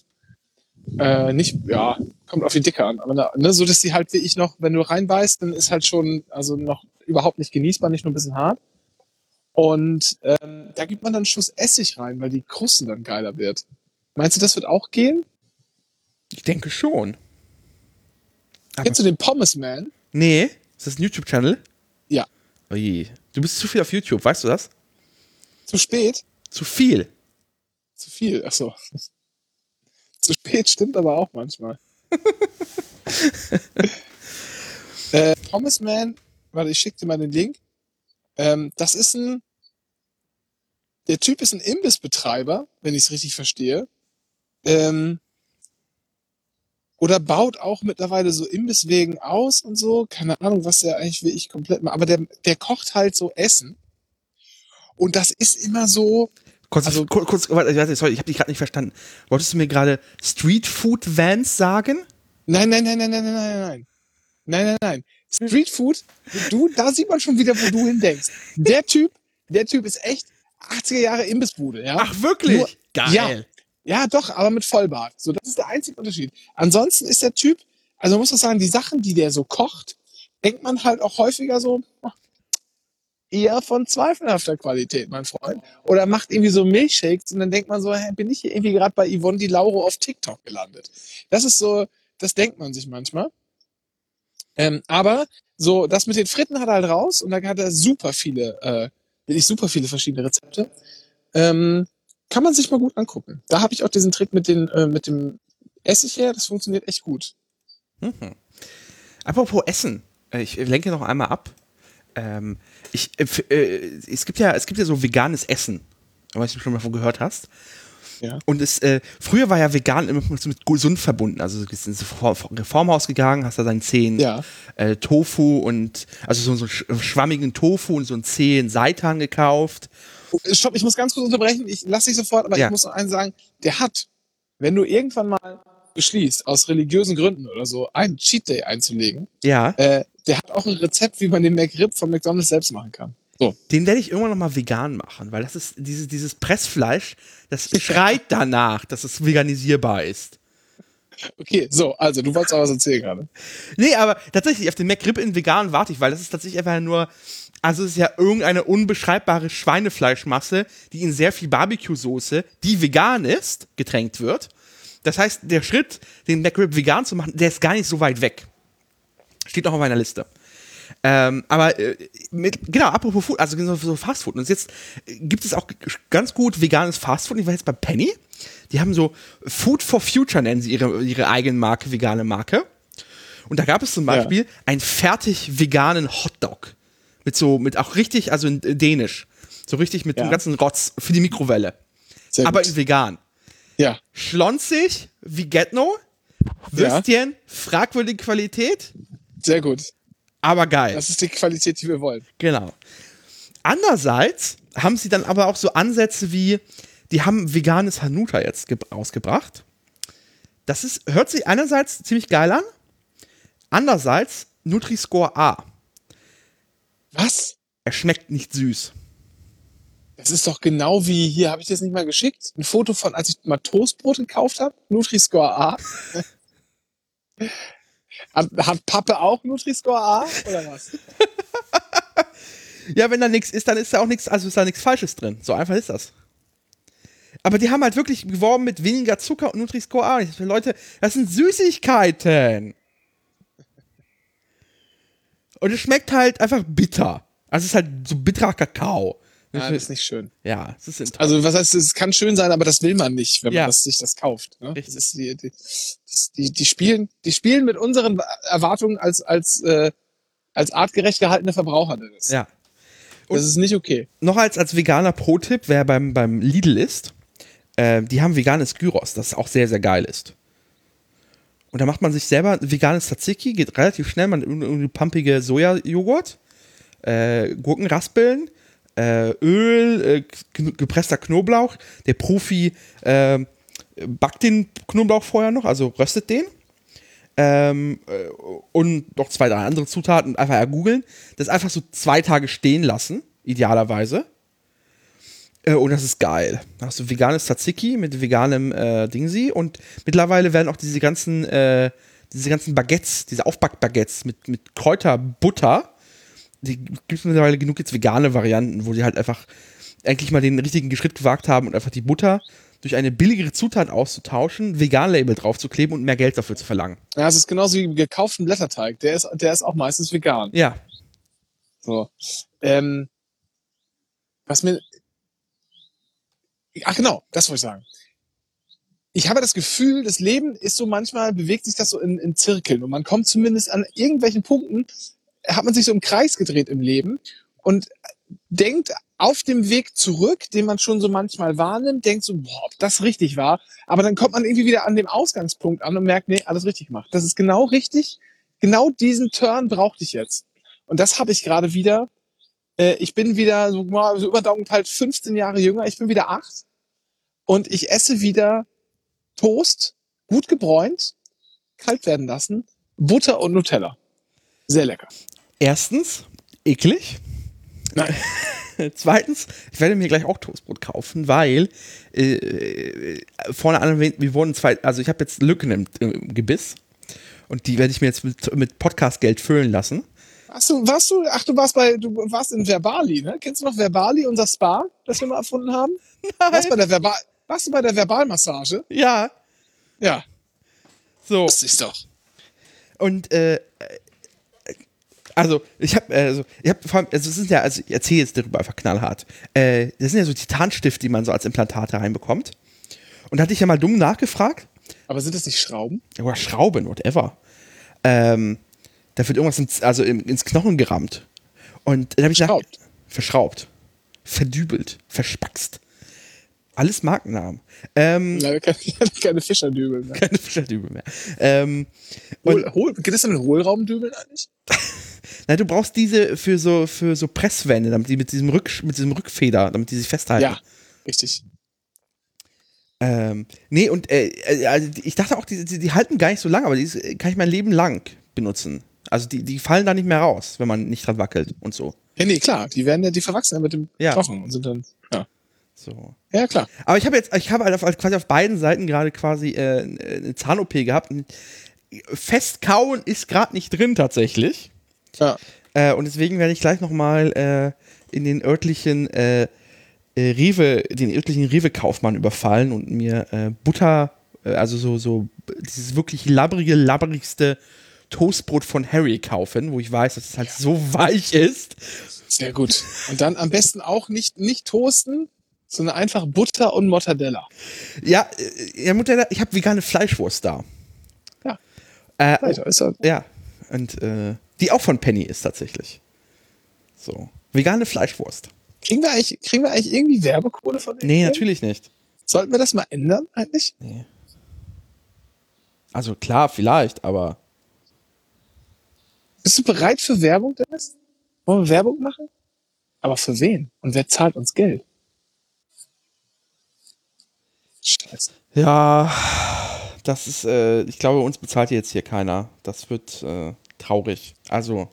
Äh, nicht, ja, kommt auf die Dicke an, aber ne, so dass die halt wie ich noch, wenn du reinbeißt, dann ist halt schon also noch überhaupt nicht genießbar, nicht nur ein bisschen hart. Und ähm, da gibt man dann einen Schuss Essig rein, weil die Kruste dann geiler wird. Meinst du, das wird auch gehen? Ich denke schon. Aber- Kennst du den Pommes Man? Nee, ist das ein YouTube-Channel? Ja. Oje. Du bist zu viel auf YouTube, weißt du das? Zu spät? Zu viel. Zu viel, ach so. Zu spät stimmt aber auch manchmal. Äh, Pommes Man, warte, ich schick dir mal den Link. Ähm, das ist ein, der Typ ist ein Imbissbetreiber, wenn ich es richtig verstehe. Ähm, oder baut auch mittlerweile so Imbisswegen aus und so. Keine Ahnung, was der eigentlich will ich komplett mal. Aber der, der kocht halt so Essen. Und das ist immer so, Kurz, Also- kurz, kurz warte, sorry, ich habe dich gerade nicht verstanden. Wolltest du mir gerade Street Food Vans sagen? Nein, nein, nein, nein, nein, nein, nein, nein. Nein, nein, nein. Street Food, du, da sieht man schon wieder, wo du hindenkst. Der Typ, der Typ ist echt 80er Jahre Imbissbude, ja? Ach, wirklich? Nur- Geil. Ja, doch, aber mit Vollbart. So, das ist der einzige Unterschied. Ansonsten ist der Typ, also man muss man sagen, die Sachen, die der so kocht, denkt man halt auch häufiger so, eher von zweifelhafter Qualität, mein Freund. Oder macht irgendwie so Milchshakes und dann denkt man so, hä, bin ich hier irgendwie gerade bei Yvonne Di Lauro auf TikTok gelandet. Das ist so, das denkt man sich manchmal. Ähm, aber so, das mit den Fritten hat er halt raus und da hat er super viele, äh, wirklich super viele verschiedene Rezepte. Ähm, kann man sich mal gut angucken. Da habe ich auch diesen Trick mit, den, äh, mit dem Essig her, das funktioniert echt gut. Mhm. Apropos Essen, ich lenke noch einmal ab. Ähm, ich, äh, äh, es, gibt ja, es gibt ja so veganes Essen. Ob du schon mal davon gehört hast. Ja. Und es, äh, früher war ja vegan immer so mit gesund verbunden. Also du bist ins Reform- Reformhaus gegangen, hast da deinen zehn Ja. äh, Tofu und also so, so einen sch- schwammigen Tofu und so einen zehn Seitan gekauft. Stopp, ich muss ganz kurz unterbrechen. Ich lasse dich sofort, aber Ja. ich muss noch eins sagen. Der hat, wenn du irgendwann mal beschließt, aus religiösen Gründen oder so, einen Cheat Day einzulegen, Ja. äh, der hat auch ein Rezept, wie man den McRib von McDonalds selbst machen kann. So. Den werde ich irgendwann noch mal vegan machen, weil das ist dieses, dieses Pressfleisch, das schreit danach, dass es veganisierbar ist. Okay, so, also du wolltest aber was erzählen gerade. Nee, aber tatsächlich, auf den McRib in vegan warte ich, weil das ist tatsächlich einfach nur, also es ist ja irgendeine unbeschreibbare Schweinefleischmasse, die in sehr viel Barbecue-Soße, die vegan ist, getränkt wird. Das heißt, der Schritt, den McRib vegan zu machen, der ist gar nicht so weit weg. Steht noch auf meiner Liste. Ähm, aber äh, mit, genau, apropos Food, also so, so Fastfood. Und jetzt äh, gibt es auch ganz gut veganes Fastfood. Ich war jetzt bei Penny. Die haben so Food for Future, nennen sie ihre, ihre eigene Marke, vegane Marke. Und da gab es zum Ja. Beispiel einen fertig veganen Hotdog. Mit so, mit auch richtig, also in Dänisch. So richtig mit Ja. dem ganzen Rotz für die Mikrowelle. Sehr Aber gut. in vegan. Ja, Schlonzig, wie get no. Würstchen, fragwürdige Qualität, sehr gut. aber geil. Das ist die Qualität, die wir wollen. Genau. Andererseits haben sie dann aber auch so Ansätze wie, die haben veganes Hanuta jetzt ge- rausgebracht. Das ist, hört sich einerseits ziemlich geil an, andererseits Nutri-Score A. Was? Er schmeckt nicht süß. Das ist doch genau wie hier, habe ich das nicht mal geschickt? Ein Foto von, als ich mal Toastbrot gekauft habe, Nutri-Score A. hat, Pappe auch Nutri-Score A oder was? Ja, wenn da nichts ist, dann ist da auch nichts, also ist da nichts Falsches drin. So einfach ist das. Aber die haben halt wirklich geworben mit weniger Zucker und Nutri-Score A. Dachte, Leute, das sind Süßigkeiten. Und es schmeckt halt einfach bitter. Also es ist halt so bitterer Kakao. Ja, das ist nicht schön. Ja, es ist enttäuschend. Also was heißt, es kann schön sein, aber das will man nicht, wenn man Ja. das, sich das kauft. Ne? Richtig. Das ist die, die, das, die, die spielen, die spielen mit unseren Erwartungen als als äh, als artgerecht gehaltene Verbraucher. Das, ja. das ist nicht okay. Noch als, als veganer Pro-Tipp, wer beim, beim Lidl ist, äh, die haben veganes Gyros, das auch sehr, sehr geil ist. Und da macht man sich selber veganes Tzatziki, geht relativ schnell, man irgendwie pumpige Sojajoghurt, äh, Gurkenraspeln, äh, Öl, äh, gepresster Knoblauch. Der Profi äh, backt den Knoblauch vorher noch, also röstet den. Ähm, äh, und noch zwei, drei andere Zutaten einfach ergoogeln. Das einfach so zwei Tage stehen lassen, idealerweise. Äh, und das ist geil. Da hast du veganes Tzatziki mit veganem äh, Dingsi und mittlerweile werden auch diese ganzen, äh, diese ganzen Baguettes, diese Aufbackbaguettes mit, mit Kräuterbutter, die gibt es mittlerweile genug jetzt vegane Varianten, wo die halt einfach endlich mal den richtigen Schritt gewagt haben und einfach die Butter durch eine billigere Zutat auszutauschen, Vegan-Label draufzukleben und mehr Geld dafür zu verlangen. Ja, es ist genauso wie gekauften Blätterteig. Der ist, der ist auch meistens vegan. Ja. So. Ähm, was mir. Ach genau, das wollte ich sagen. Ich habe das Gefühl, das Leben ist so manchmal, bewegt sich das so in, in Zirkeln und man kommt zumindest an irgendwelchen Punkten, hat man sich so im Kreis gedreht im Leben und denkt auf dem Weg zurück, den man schon so manchmal wahrnimmt, denkt so, boah, ob das richtig war. Aber dann kommt man irgendwie wieder an dem Ausgangspunkt an und merkt, nee, alles richtig gemacht. Das ist genau richtig. Genau diesen Turn brauchte ich jetzt. Und das habe ich gerade wieder. Äh, ich bin wieder so, so über halt 15 Jahre jünger. Ich bin wieder acht. Und ich esse wieder Toast, gut gebräunt, kalt werden lassen, Butter und Nutella. Sehr lecker. Erstens, eklig. Nein. Zweitens, ich werde mir gleich auch Toastbrot kaufen, weil äh, vorne an, wir wurden zwei, also ich habe jetzt Lücken im, im Gebiss und die werde ich mir jetzt mit, mit Podcast-Geld füllen lassen. Hast du, warst du, ach, du warst bei, du warst in Verbali, ne? Kennst du noch Verbali, unser Spa, das wir mal erfunden haben? Warst, bei der Verbal, warst du bei der Verbalmassage? Ja, Ja. so. Das ist doch. Und äh, also ich habe also ich habe vor allem also es sind ja also ich erzähle jetzt darüber einfach knallhart. Äh, das sind ja so Titanstifte, die man so als Implantate reinbekommt. Und da hatte ich ja mal dumm nachgefragt, Aber sind das nicht Schrauben? oder Schrauben, whatever. Ähm, da wird irgendwas ins, also ins Knochen gerammt. Und dann habe ich nach- Verschraubt. verdübelt, verspackst. Alles Markennamen. Ähm, Leider keine, keine Fischerdübel mehr. keine Fischerdübel mehr. Ähm, und, Hohl, Hohl, geht das denn mit Hohlraumdübeln eigentlich? Na, du brauchst diese für so, für so Presswände, damit die mit diesem, Rück, mit diesem Rückfeder, damit die sich festhalten. Ja, richtig. Ähm, nee, und äh, äh, also ich dachte auch, die, die, die halten gar nicht so lang, aber die ist- kann ich mein Leben lang benutzen. Also die, die fallen da nicht mehr raus, wenn man nicht dran wackelt und so. Ja, nee, klar. Die werden ja, die verwachsen ja mit dem Ja. Knochen und sind dann, ja. so. Ja, klar. Aber ich habe jetzt, ich habe halt auf, quasi auf beiden Seiten gerade quasi äh, eine Zahn-OP gehabt. Festkauen ist gerade nicht drin tatsächlich. Ja. Äh, und deswegen werde ich gleich nochmal äh, in den örtlichen äh, äh, Rewe, den örtlichen Rewe-Kaufmann überfallen und mir äh, Butter, äh, also so, so dieses wirklich labbrige, labbrigste Toastbrot von Harry kaufen, wo ich weiß, dass es halt so weich ist. Sehr gut. Und dann am besten auch nicht, nicht toasten, sondern einfach Butter und Mortadella. Ja, äh, ja Mutter, ich habe vegane Fleischwurst da. Ja. Äh, Weiter, ist ja, Ja, und äh, die auch von Penny ist tatsächlich. So. Vegane Fleischwurst. kriegen wir eigentlich, kriegen wir eigentlich irgendwie Werbekohle von denen? Nee, natürlich nicht. Sollten wir das mal ändern eigentlich? Also klar, vielleicht, aber Bist du bereit für Werbung, Dennis? Wollen wir Werbung machen? Aber für wen? Und wer zahlt uns Geld? Scheiße. ja, das ist, äh, ich glaube, uns bezahlt jetzt hier keiner. Das wird äh, traurig. Also,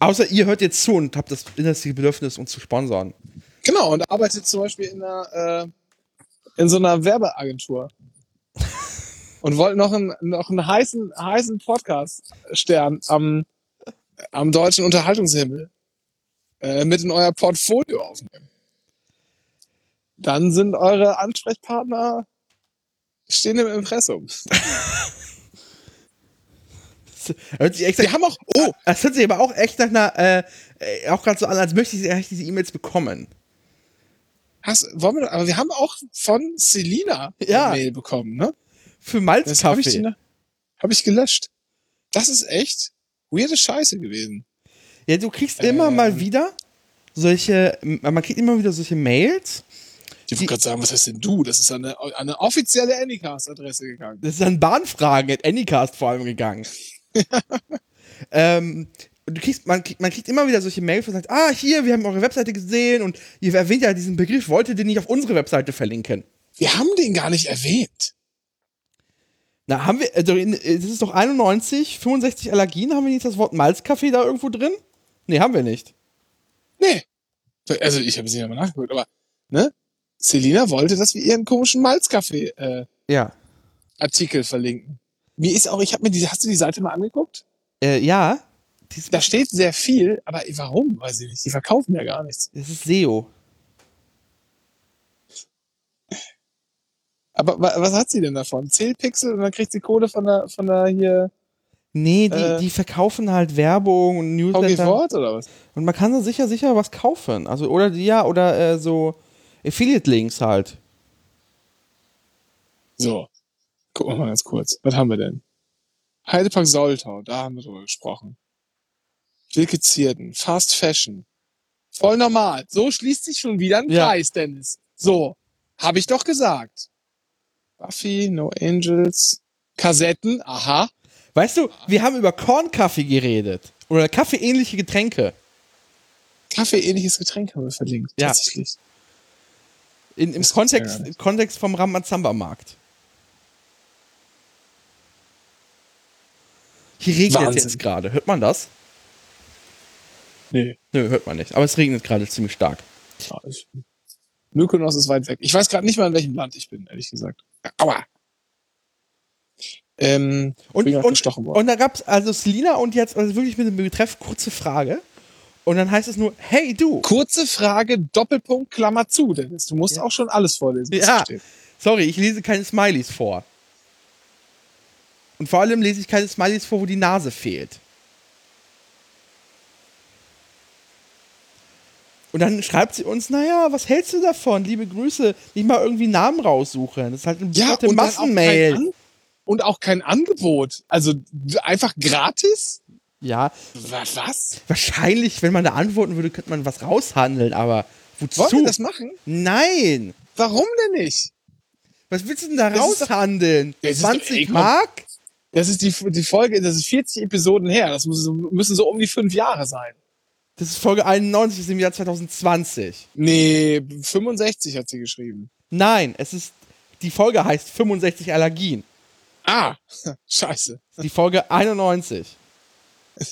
außer ihr hört jetzt zu und habt das innerste Bedürfnis, uns zu sponsern. Genau, und arbeitet zum Beispiel in einer, äh, in so einer Werbeagentur. und wollt noch einen, noch einen heißen, heißen Podcast-Stern am, am deutschen Unterhaltungshimmel äh, mit in euer Portfolio aufnehmen. Dann sind eure Ansprechpartner stehen im Impressum. hört sich echt, Wir haben auch, oh, das hört sich aber auch echt nach einer, äh, äh, auch gerade so an, als möchte ich eigentlich diese E-Mails bekommen. hast, wollen wir, aber wir haben auch von Selina Ja. eine Mail bekommen, ne? Für Das habe ich, Malzkaffee. die- hab ich gelöscht. Das ist echt weirde Scheiße gewesen. Ja, du kriegst immer mal Ähm. wieder solche, man kriegt immer wieder solche Mails. Ich wollte gerade sagen, was heißt denn du? Das ist an eine, an eine offizielle Anycast-Adresse gegangen. Das ist an Bahnfragen at Anycast vor allem gegangen. ähm, du kriegst, man, kriegt, man kriegt immer wieder solche Mails, wo man sagt, ah, hier, wir haben eure Webseite gesehen und ihr erwähnt ja diesen Begriff, wollt ihr den nicht auf unsere Webseite verlinken? Wir haben den gar nicht erwähnt. Na, haben wir, also in, das ist doch 91, 65 Allergien, haben wir nicht das Wort Malzkaffee da irgendwo drin? Nee, haben wir nicht. Nee. Also ich habe es ja mal nachgeguckt, aber ne? Selina wollte, dass wir ihren komischen Malzkaffee-Artikel Ja. verlinken. Mir ist auch, ich habe mir die, hast du die Seite mal angeguckt? Äh, ja. Da steht sehr viel, aber warum? Weiß ich nicht. Die verkaufen ja gar nichts. das ist SEO. Aber wa- was hat sie denn davon? 10 Pixel und dann kriegt sie Kohle von der, von der hier Nee, die, Äh. die verkaufen halt Werbung und Newsletter. Wort oder was? Und man kann da sicher, sicher was kaufen. Also, oder ja, oder äh, so Affiliate-Links halt. So. Gucken wir mal ganz kurz. Was haben wir denn? Heidepark Soltau, da haben wir drüber gesprochen. Wilke Zierden, Fast Fashion. Voll normal. So schließt sich schon wieder ein Ja. Kreis, Dennis. So. Habe ich doch gesagt. Buffy, No Angels, Kassetten, aha. Weißt du, wir haben über Kornkaffee geredet. Oder kaffeeähnliche Getränke. Kaffee-ähnliches Getränk haben wir verlinkt. Ja. Tatsächlich. In, Im Kontext, im Kontext vom Ramazamba-Markt. Hier regnet es jetzt gerade. Hört man das? Nee. Nö, hört man nicht. Aber es regnet gerade ziemlich stark. Ja, ich, Mykonos ist weit weg. Ich weiß gerade nicht mal, in welchem Land ich bin, ehrlich gesagt. Aua. Ähm, Und, und, und da gab's also Selina und jetzt also wirklich mit dem Betreff kurze Frage. Und dann heißt es nur, hey du. Kurze Frage, Doppelpunkt, Klammer zu, Dennis. Du musst Ja. auch schon alles vorlesen. Ja. Sorry, ich lese keine Smileys vor. Und vor allem lese ich keine Smileys vor, wo die Nase fehlt. Und dann schreibt sie uns, naja, was hältst du davon? Liebe Grüße, nicht mal irgendwie Namen raussuchen. Das ist halt eine Ja, auch Massenmail. An und auch kein Angebot. Also einfach gratis? Ja, Wa- Was? wahrscheinlich, wenn man da antworten würde, könnte man was raushandeln, aber wozu? Wollen wir das machen? Nein! Warum denn nicht? Was willst du denn da Das ist doch- raushandeln? Ist doch- 20 ey, komm. Mark? Das ist die, die Folge, das ist 40 Episoden her. Das muss, so- müssen so um die fünf Jahre sein. Das ist Folge 91 aus dem Jahr 2020. Nee, 65 hat sie geschrieben. Nein, es ist, die Folge heißt 65 Allergien. Ah, scheiße. Die Folge 91.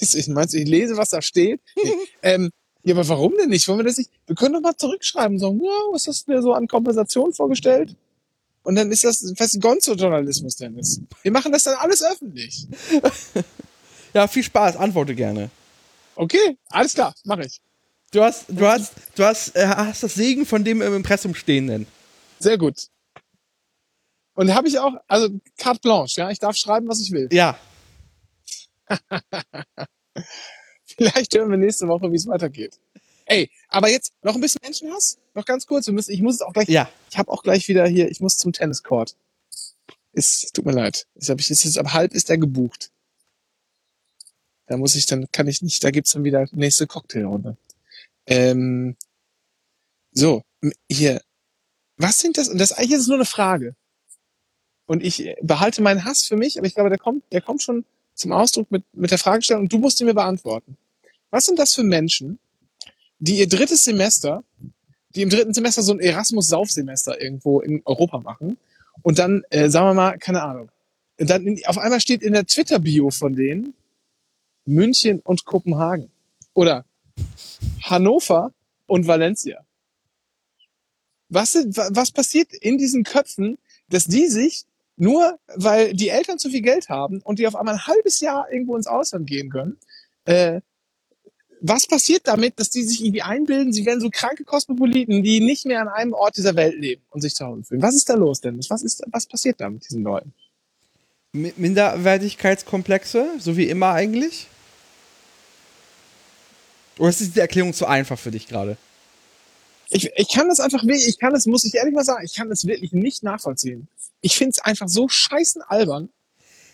Ich meinst, ich lese, was da steht. Nee. ähm, ja, aber warum denn nicht? Wollen wir das nicht? Wir können doch mal zurückschreiben, so, wow, was hast du dir so an Kompensation vorgestellt? Und dann ist das fast Gonzo-Journalismus, Dennis. Wir machen das dann alles öffentlich. Ja, viel Spaß, antworte gerne. Okay, alles klar, mache ich. Du hast, du hast, du hast, äh, hast das Segen von dem im Impressum stehenden. Sehr gut. Und habe ich auch, also carte blanche, ja, ich darf schreiben, was ich will. Ja, Vielleicht hören wir nächste Woche, wie es weitergeht. Ey, aber jetzt noch ein bisschen Menschenhass? Noch ganz kurz, wir müssen, ich muss es auch gleich ja. Ich habe auch gleich wieder hier, ich muss zum Tenniscourt. Ist, tut mir leid. Ich hab, ich, ist jetzt ab halb ist er gebucht. Da muss ich dann, kann ich nicht, da gibt's dann wieder nächste Cocktailrunde. Ähm, so, hier, was sind das? Und das eigentlich ist es nur eine Frage. Und ich behalte meinen Hass für mich, aber ich glaube, der kommt, der kommt schon zum Ausdruck mit, mit der Fragestellung und du musst ihn mir beantworten. Was sind das für Menschen, die ihr drittes Semester die im dritten Semester so ein Erasmus-Saufsemester irgendwo in Europa machen und dann, äh, sagen wir mal, keine Ahnung, dann in, auf einmal steht in der Twitter-Bio von denen München und Kopenhagen oder Hannover und Valencia. Was, was passiert in diesen Köpfen, dass die sich nur, weil die Eltern zu viel Geld haben und die auf einmal ein halbes Jahr irgendwo ins Ausland gehen können, äh, was passiert damit, dass die sich irgendwie einbilden, sie wären so kranke Kosmopoliten, die nicht mehr an einem Ort dieser Welt leben und sich zu Hause fühlen? Was ist da los, Dennis? Was ist, was passiert da mit diesen Leuten? Mi- Minderwertigkeitskomplexe, so wie immer eigentlich? Oder ist diese Erklärung zu einfach für dich gerade? Ich, ich kann das einfach wirklich, ich kann das, muss ich ehrlich mal sagen, ich kann das wirklich nicht nachvollziehen. Ich finde es einfach so scheißen albern.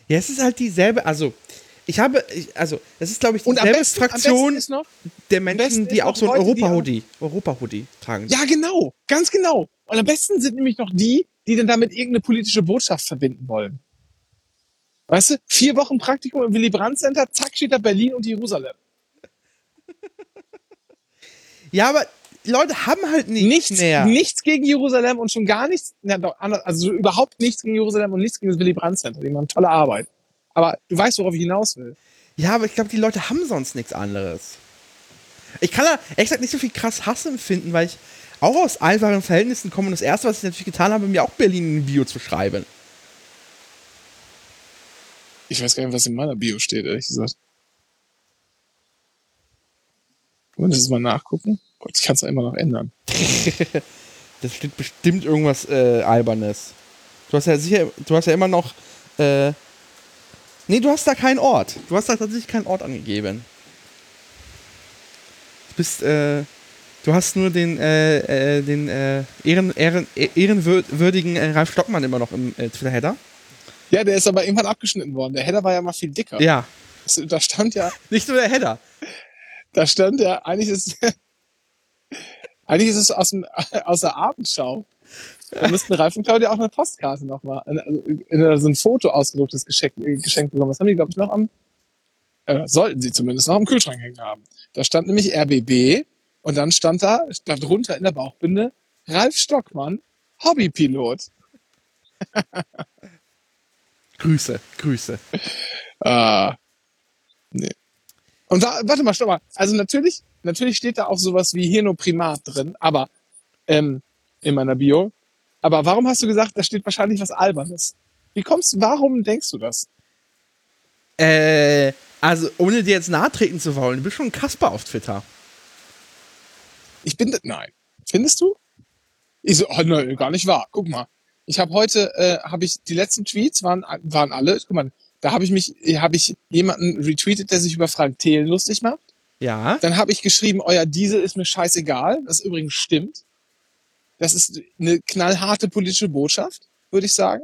Ja, es ist halt dieselbe, also ich habe, ich, also das ist glaube ich dieselbe besten, Fraktion noch, der Menschen, die auch so ein die Europa-Hoodie, Europa-Hoodie tragen. ja genau, ganz genau. Und am besten sind nämlich noch die, die dann damit irgendeine politische Botschaft verbinden wollen. Weißt du, vier Wochen Praktikum im Willy Brandt Center, zack, steht da Berlin und Jerusalem. Ja, aber Leute haben halt nicht Nichts, mehr. nichts gegen Jerusalem und schon gar nichts, also überhaupt nichts gegen Jerusalem und nichts gegen das Willy Brandt Center. Die machen tolle Arbeit. Aber du weißt, worauf ich hinaus will. Ja, aber ich glaube, die Leute haben sonst nichts anderes. Ich kann da ehrlich gesagt nicht so viel krass Hass empfinden, weil ich auch aus einfachen Verhältnissen komme und das erste, was ich natürlich getan habe, mir auch Berlin in ein Bio zu schreiben. Ich weiß gar nicht, was in meiner Bio steht, ehrlich gesagt. Wollen wir das mal nachgucken? Gott, ich kann es immer noch ändern. Das steht bestimmt irgendwas äh, Albernes. Du hast ja sicher, du hast ja immer noch. Äh, nee, du hast da keinen Ort. Du hast da tatsächlich keinen Ort angegeben. Du bist, äh, du hast nur den, äh, äh, den äh, ehren, ehren, ehrenwürdigen äh, Ralf Stockmann immer noch im äh, Twitter-Header. Ja, der ist aber irgendwann abgeschnitten worden. Der Header war ja mal viel dicker. Ja. Das, da stand ja, Nicht nur der Header. da stand ja, eigentlich ist, eigentlich ist es aus, dem, aus der Abendschau. Da müssten Ralf und Claudia auch eine Postkarte nochmal, also so ein Foto ausgedrucktes Geschenk, äh, geschenkt bekommen. Das haben die, glaube ich, noch am, äh, sollten sie zumindest noch am Kühlschrank hängen haben. Da stand nämlich RBB und dann stand da, stand drunter in der Bauchbinde, Ralf Stockmann, Hobbypilot. Grüße, Grüße. Ah, nee. Und da, warte mal, stopp mal. Also natürlich, natürlich steht da auch sowas wie Hirnoprimat drin, aber ähm, in meiner Bio. Aber warum hast du gesagt, da steht wahrscheinlich was Albernes? Wie kommst warum denkst du das? Äh, also, ohne dir jetzt nahe treten zu wollen, du bist schon ein Kasper auf Twitter. Ich bin, nein. Findest du? Ich so, oh, nein, gar nicht wahr. Guck mal. Ich habe heute, äh, habe ich, die letzten Tweets waren, waren alle, guck mal, da habe ich mich, habe ich jemanden retweetet, der sich über Frank Thelen lustig macht. Ja. Dann habe ich geschrieben, euer Diesel ist mir scheißegal, das übrigens stimmt. Das ist eine knallharte politische Botschaft, würde ich sagen.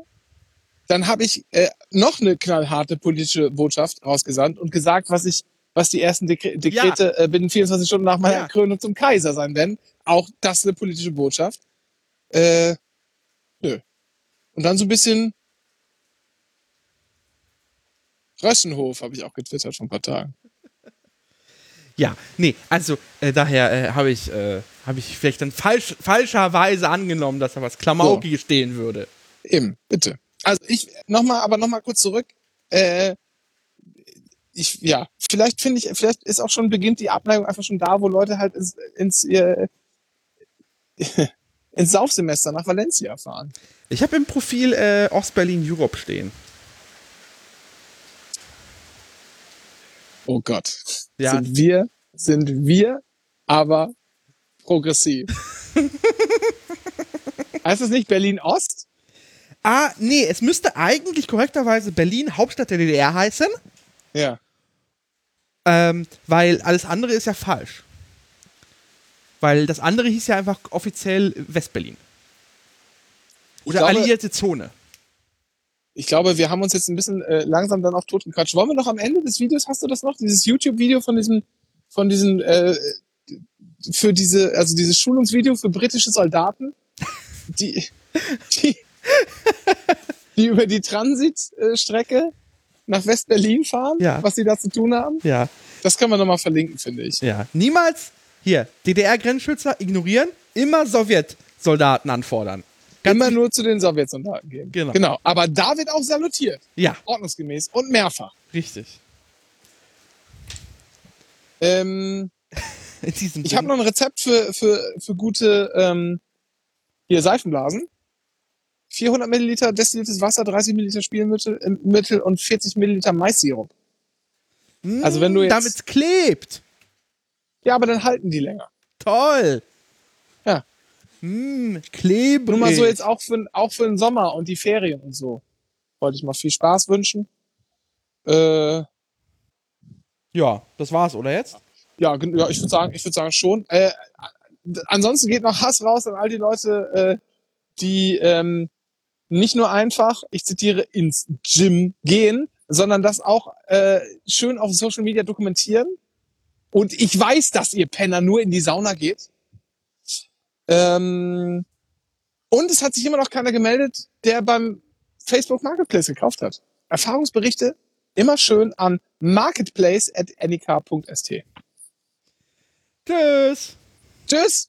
Dann habe ich äh, noch eine knallharte politische Botschaft rausgesandt und gesagt, was ich, was die ersten Dekre Dekrete äh, binnen 24 Stunden nach meiner Ja. Krönung zum Kaiser sein werden. Auch das eine politische Botschaft. Äh, nö. Und dann so ein bisschen Rössenhof habe ich auch getwittert vor ein paar Tagen. Ja, nee, also äh, daher äh, habe ich, äh, habe ich vielleicht dann falsch, falscherweise angenommen, dass da was Klamaukiges stehen würde. Eben, bitte. Also ich nochmal, aber nochmal kurz zurück. Äh, ich, ja, vielleicht finde ich, vielleicht ist auch schon beginnt die Abneigung einfach schon da, wo Leute halt ins, ins, äh, ins Saufsemester nach Valencia fahren. Ich habe im Profil äh, Ostberlin Europe stehen. Oh Gott. Ja. Sind wir, sind wir aber progressiv. heißt das nicht Berlin Ost? Ah, nee, es müsste eigentlich korrekterweise Berlin Hauptstadt der DDR heißen, Ja. ähm, weil alles andere ist ja falsch. Weil das andere hieß ja einfach offiziell Westberlin. Oder glaube- alliierte Zone. Ich glaube, wir haben uns jetzt ein bisschen äh, langsam dann auf tot gequatscht. Wollen wir noch am Ende des Videos, hast du das noch? Dieses YouTube-Video von diesem, von diesen, äh, für diese, also dieses Schulungsvideo für britische Soldaten, die, die, die über die Transitstrecke nach West-Berlin fahren, Ja. was sie da zu tun haben. Ja, Das können wir nochmal verlinken, finde ich. ja. Niemals hier DDR-Grenzschützer ignorieren, immer Sowjetsoldaten anfordern. Immer nur zu den Sowjetsoldaten gehen. Genau. Genau. Aber da wird auch salutiert. Ja, Ordnungsgemäß und mehrfach. richtig. Ähm, Ich habe noch ein Rezept für, für, für gute ähm, hier Seifenblasen. 400 Milliliter destilliertes Wasser, 30 Milliliter Spielmittel äh, Mittel und 40 Milliliter Mais-Sirup. also wenn du jetzt- Damit klebt. Ja, aber dann halten die länger. Toll. Ja. Mm, klebrig. Nur mal so jetzt auch für, auch für den Sommer und die Ferien und so. wollte ich mal viel Spaß wünschen. Äh, Ja, das war's, oder jetzt? ja, ja, ich würde sagen, ich würde sagen schon. Äh, ansonsten geht noch Hass raus an all die Leute, äh, die ähm, nicht nur einfach, ich zitiere, ins Gym gehen, sondern das auch äh, schön auf Social Media dokumentieren. Und ich weiß, dass ihr Penner nur in die Sauna geht. Ähm, und es hat sich immer noch keiner gemeldet, der beim Facebook Marketplace gekauft hat. Erfahrungsberichte immer schön an marketplace at nik.st. Tschüss. Tschüss!